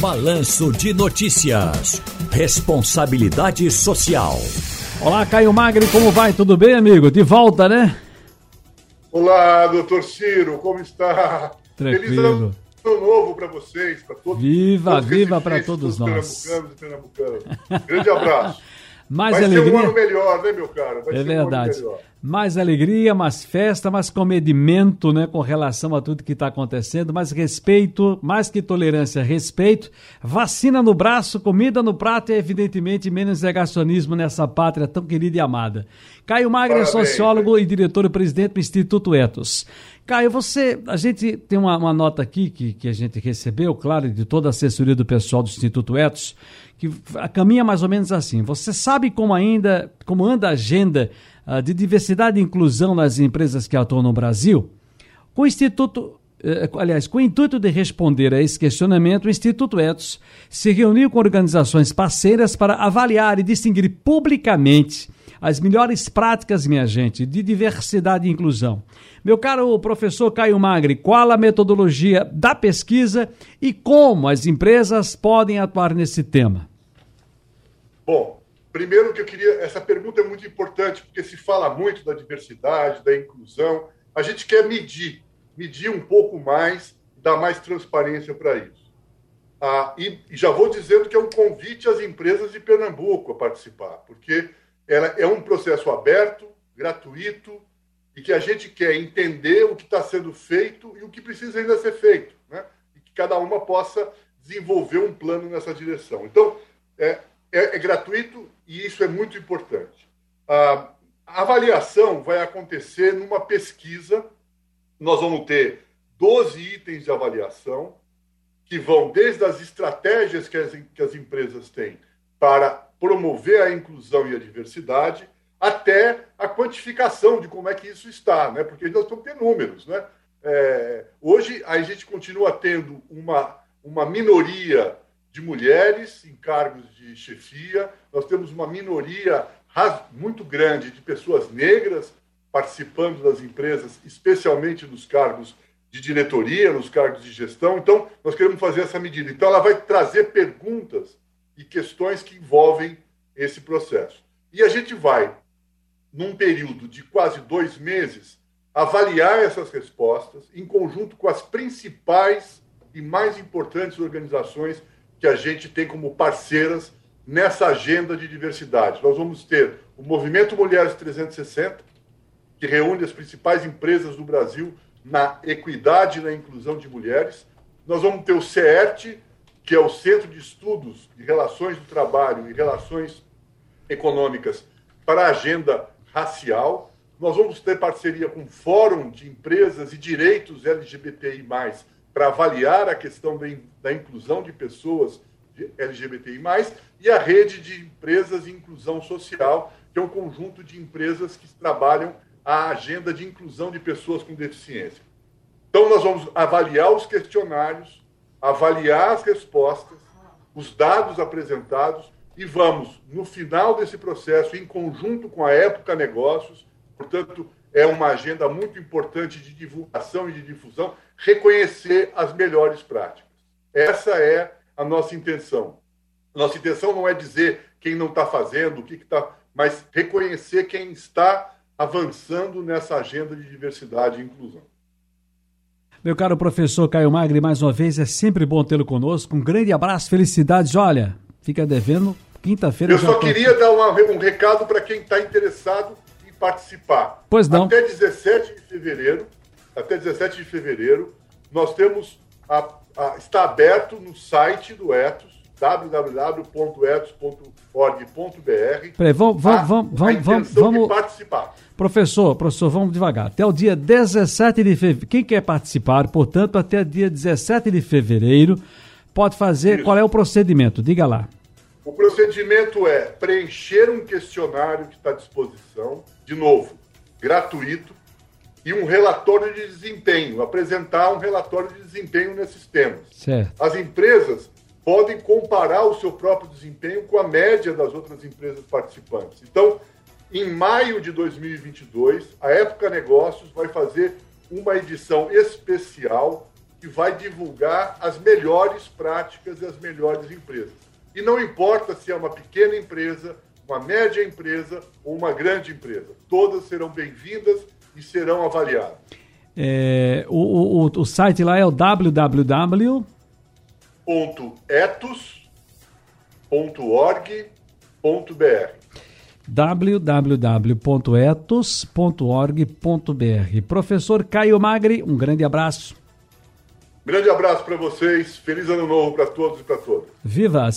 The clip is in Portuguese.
Balanço de Notícias. Responsabilidade Social. Olá, Caio Magri, como vai? Tudo bem, amigo? De volta, né? Olá, doutor Ciro, como está? Tranquilo. Feliz ano novo para vocês, para todos. Viva, todos viva para todos nós. Pernambucanos e pernambucanas. Grande abraço. Mais Vai alegria. ser um ano melhor, né, meu caro? Vai é verdade. Um mais alegria, mais festa, mais comedimento, né, com relação a tudo que está acontecendo, mais respeito, mais que tolerância, respeito, vacina no braço, comida no prato e, evidentemente, menos negacionismo nessa pátria tão querida e amada. Caio Magre é sociólogo e diretor-presidente do Instituto Etos. Caio, você, a gente tem uma, uma nota aqui que, que a gente recebeu, claro, de toda a assessoria do pessoal do Instituto Etos, que caminha mais ou menos assim. Você sabe como ainda, como anda a agenda uh, de diversidade e inclusão nas empresas que atuam no Brasil? Com o Instituto, uh, aliás, com o intuito de responder a esse questionamento, o Instituto Etos se reuniu com organizações parceiras para avaliar e distinguir publicamente as melhores práticas, minha gente, de diversidade e inclusão. Meu caro professor Caio Magri, qual a metodologia da pesquisa e como as empresas podem atuar nesse tema? Bom, primeiro que eu queria. Essa pergunta é muito importante, porque se fala muito da diversidade, da inclusão. A gente quer medir, medir um pouco mais, dar mais transparência para isso. Ah, e, e já vou dizendo que é um convite às empresas de Pernambuco a participar, porque ela é um processo aberto, gratuito, e que a gente quer entender o que está sendo feito e o que precisa ainda ser feito, né? e que cada uma possa desenvolver um plano nessa direção. Então, é, é, é gratuito e isso é muito importante. A, avaliação vai acontecer numa pesquisa, nós vamos ter 12 itens de avaliação, que vão desde as estratégias que as, que as empresas têm para promover a inclusão e a diversidade, até a quantificação de como é que isso está, né? porque nós que ter números. Né? É, hoje, a gente continua tendo uma, uma minoria de mulheres em cargos de chefia, nós temos uma minoria muito grande de pessoas negras participando das empresas, especialmente nos cargos de diretoria, nos cargos de gestão. Então, nós queremos fazer essa medida. Então, ela vai trazer perguntas e questões que envolvem esse processo. E a gente vai, num período de quase dois meses, avaliar essas respostas em conjunto com as principais e mais importantes organizações que a gente tem como parceiras nessa agenda de diversidade. Nós vamos ter o Movimento Mulheres 360, que reúne as principais empresas do Brasil na equidade e na inclusão de mulheres. Nós vamos ter o CERT, que é o Centro de Estudos de Relações do Trabalho e Relações Econômicas para a Agenda Racial. Nós vamos ter parceria com o Fórum de Empresas e Direitos LGBTI, para avaliar a questão da, inclusão de pessoas LGBTI, e a Rede de Empresas de Inclusão Social, que é um conjunto de empresas que trabalham a agenda de inclusão de pessoas com deficiência. Então, nós vamos avaliar os questionários, avaliar as respostas, os dados apresentados e vamos, no final desse processo, em conjunto com a Época Negócios, portanto, é uma agenda muito importante de divulgação e de difusão, reconhecer as melhores práticas. Essa é a nossa intenção. Nossa intenção não é dizer quem não está fazendo, o que está, mas reconhecer quem está avançando nessa agenda de diversidade e inclusão. Meu caro professor Caio Magri, mais uma vez, é sempre bom tê-lo conosco. Um grande abraço, felicidades. Olha, fica devendo, quinta-feira. Eu só queria dar uma, um recado para quem está interessado em participar. Pois não. Até 17 de fevereiro, até 17 de fevereiro, nós temos a, a, está aberto no site do Etos www.etos.org.br. Peraí, vamos, vamos, vamos, vamos, vamos, participar. Professor, professor, vamos devagar. Até o dia 17 de fevereiro. Quem quer participar, portanto, até o dia 17 de fevereiro, pode fazer. Isso. Qual é o procedimento? Diga lá. O procedimento é preencher um questionário que está à disposição, de novo, gratuito, e um relatório de desempenho, apresentar um relatório de desempenho nesses temas. Certo. As empresas podem comparar o seu próprio desempenho com a média das outras empresas participantes. Então, em maio de 2022, a Época Negócios vai fazer uma edição especial que vai divulgar as melhores práticas e as melhores empresas. E não importa se é uma pequena empresa, uma média empresa ou uma grande empresa, todas serão bem-vindas e serão avaliadas. É, o, o, o site lá é o www.etos.org.br www.etos.org.br Professor Caio Magri, um grande abraço. Grande abraço para vocês, feliz ano novo para todos e para todas. Viva!